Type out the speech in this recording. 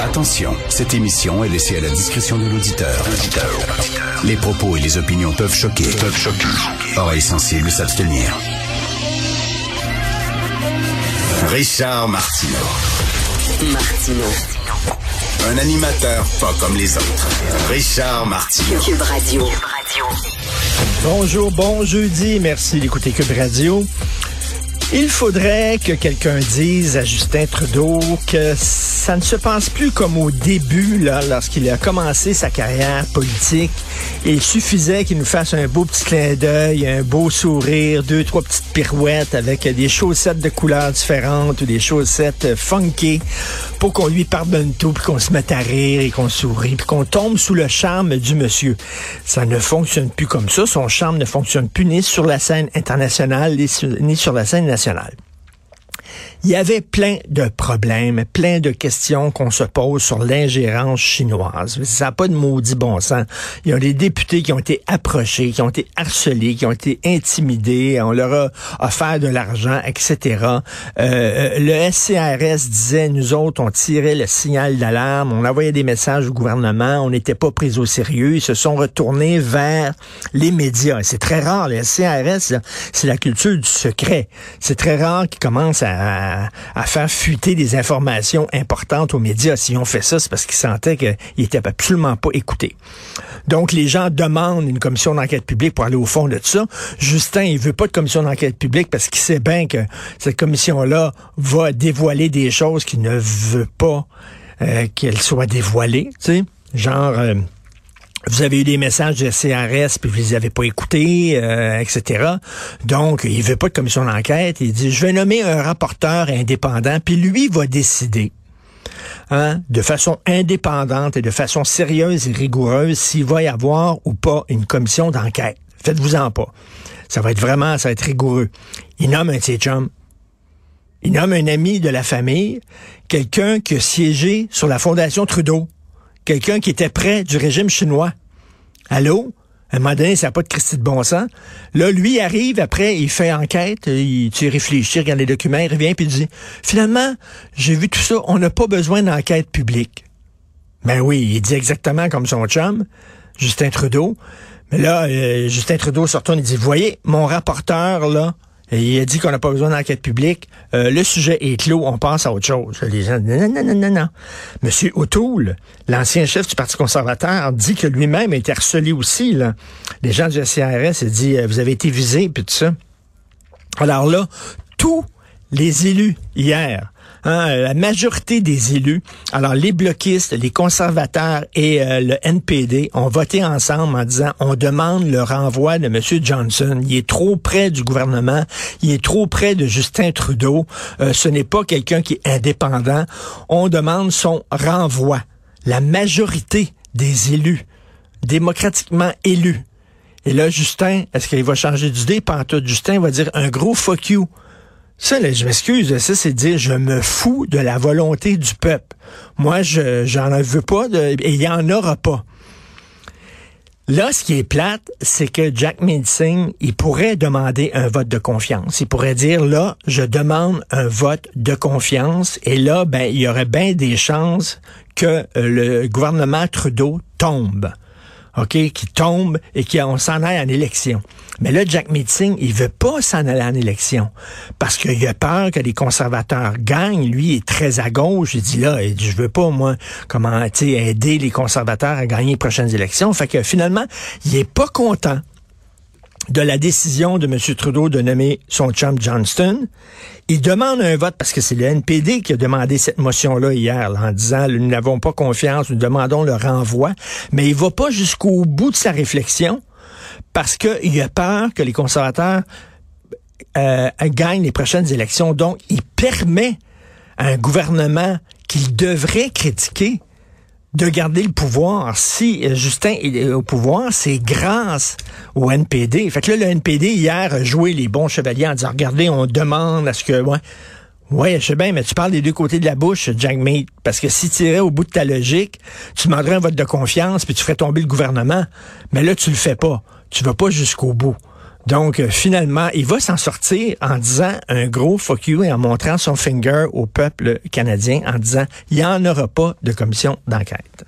Attention, cette émission est laissée à la discrétion de l'auditeur. Les propos et les opinions peuvent choquer. Peuvent choquer. Oreilles sensibles s'abstenir. Richard Martineau. Martino. Un animateur pas comme les autres. Richard Martineau. Cube Radio. Bonjour, bon jeudi. Merci d'écouter Cube Radio. Il faudrait que quelqu'un dise à Justin Trudeau que ça ne se passe plus comme au début, là, lorsqu'il a commencé sa carrière politique. Il suffisait qu'il nous fasse un beau petit clin d'œil, un beau sourire, deux, trois petites pirouettes avec des chaussettes de couleurs différentes ou des chaussettes funky pour qu'on lui pardonne tout, puis qu'on se mette à rire et qu'on sourit, puis qu'on tombe sous le charme du monsieur. Ça ne fonctionne plus comme ça. Son charme ne fonctionne plus ni sur la scène internationale, ni sur la scène nationale. Nacional. Il y avait plein de problèmes, plein de questions qu'on se pose sur l'ingérence chinoise. Ça n'a pas de maudit bon sens. Il y a des députés qui ont été approchés, qui ont été harcelés, qui ont été intimidés, on leur a offert de l'argent, etc. Euh, le SCRS disait, nous autres, on tirait le signal d'alarme, on envoyait des messages au gouvernement, on n'était pas pris au sérieux. Ils se sont retournés vers les médias. C'est très rare, le SCRS, c'est la culture du secret. C'est très rare qu'ils commencent à à, faire fuiter des informations importantes aux médias. Si on fait ça, c'est parce qu'ils sentaient qu'ils n'étaient absolument pas écoutés. Donc, les gens demandent une commission d'enquête publique pour aller au fond de ça. Justin, il veut pas de commission d'enquête publique parce qu'il sait bien que cette commission-là va dévoiler des choses qu'il ne veut pas euh, qu'elles soient dévoilées. Tu sais, genre... Euh, vous avez eu des messages de CRS, puis vous les avez pas écoutés, euh, etc. Donc, il veut pas de commission d'enquête. Il dit, je vais nommer un rapporteur indépendant, puis lui va décider. Hein, de façon indépendante et de façon sérieuse et rigoureuse s'il va y avoir ou pas une commission d'enquête. Faites-vous-en pas. Ça va être vraiment, ça va être rigoureux. Il nomme un de chum. Il nomme un ami de la famille, quelqu'un qui a siégé sur la Fondation Trudeau quelqu'un qui était près du régime chinois. Allô? À un moment donné, ça n'a pas de Christie de bon sens. Là, lui arrive, après, il fait enquête, il, tu réfléchis, regarde les documents, il revient, puis il dit, finalement, j'ai vu tout ça, on n'a pas besoin d'enquête publique. Ben oui, il dit exactement comme son chum, Justin Trudeau. Mais là, euh, Justin Trudeau se retourne et dit, voyez, mon rapporteur, là, il a dit qu'on n'a pas besoin d'enquête publique. Euh, le sujet est clos, on passe à autre chose. Les gens non, non, non, non, non. Monsieur O'Toole, l'ancien chef du Parti conservateur, dit que lui-même a été harcelé aussi. Là. Les gens du CRS, il dit, euh, vous avez été visé, puis tout ça. Alors là, tous les élus hier Hein, la majorité des élus, alors les bloquistes, les conservateurs et euh, le NPD ont voté ensemble en disant on demande le renvoi de M. Johnson. Il est trop près du gouvernement, il est trop près de Justin Trudeau. Euh, ce n'est pas quelqu'un qui est indépendant. On demande son renvoi. La majorité des élus, démocratiquement élus. Et là, Justin, est-ce qu'il va changer d'idée? Pantoute, Justin va dire un gros fuck you ça, je m'excuse, ça, c'est dire je me fous de la volonté du peuple. Moi, je j'en veux pas et il n'y en aura pas. Là, ce qui est plate, c'est que Jack Minsing, il pourrait demander un vote de confiance. Il pourrait dire, là, je demande un vote de confiance. Et là, ben, il y aurait bien des chances que euh, le gouvernement Trudeau tombe. OK, qui tombe et qu'on s'en aille en élection. Mais là, Jack Meeting, il veut pas s'en aller en élection parce qu'il a peur que les conservateurs gagnent. Lui, il est très à gauche. Il dit là, je veux pas, moi, comment, aider les conservateurs à gagner les prochaines élections. Fait que finalement, il est pas content de la décision de M. Trudeau de nommer son chum Johnston. Il demande un vote parce que c'est le NPD qui a demandé cette motion-là hier en disant nous n'avons pas confiance, nous demandons le renvoi. Mais il va pas jusqu'au bout de sa réflexion parce qu'il a peur que les conservateurs euh, gagnent les prochaines élections. Donc, il permet à un gouvernement qu'il devrait critiquer de garder le pouvoir. Si euh, Justin est au pouvoir, c'est grâce au NPD. Fait que là, le NPD, hier, a joué les bons chevaliers en disant, regardez, on demande à ce que... Ouais, ouais je sais bien, mais tu parles des deux côtés de la bouche, Jack Mead. Parce que si tu irais au bout de ta logique, tu demanderais un vote de confiance, puis tu ferais tomber le gouvernement. Mais là, tu le fais pas. Tu vas pas jusqu'au bout. Donc, euh, finalement, il va s'en sortir en disant un gros fuck you et en montrant son finger au peuple canadien en disant il n'y en aura pas de commission d'enquête.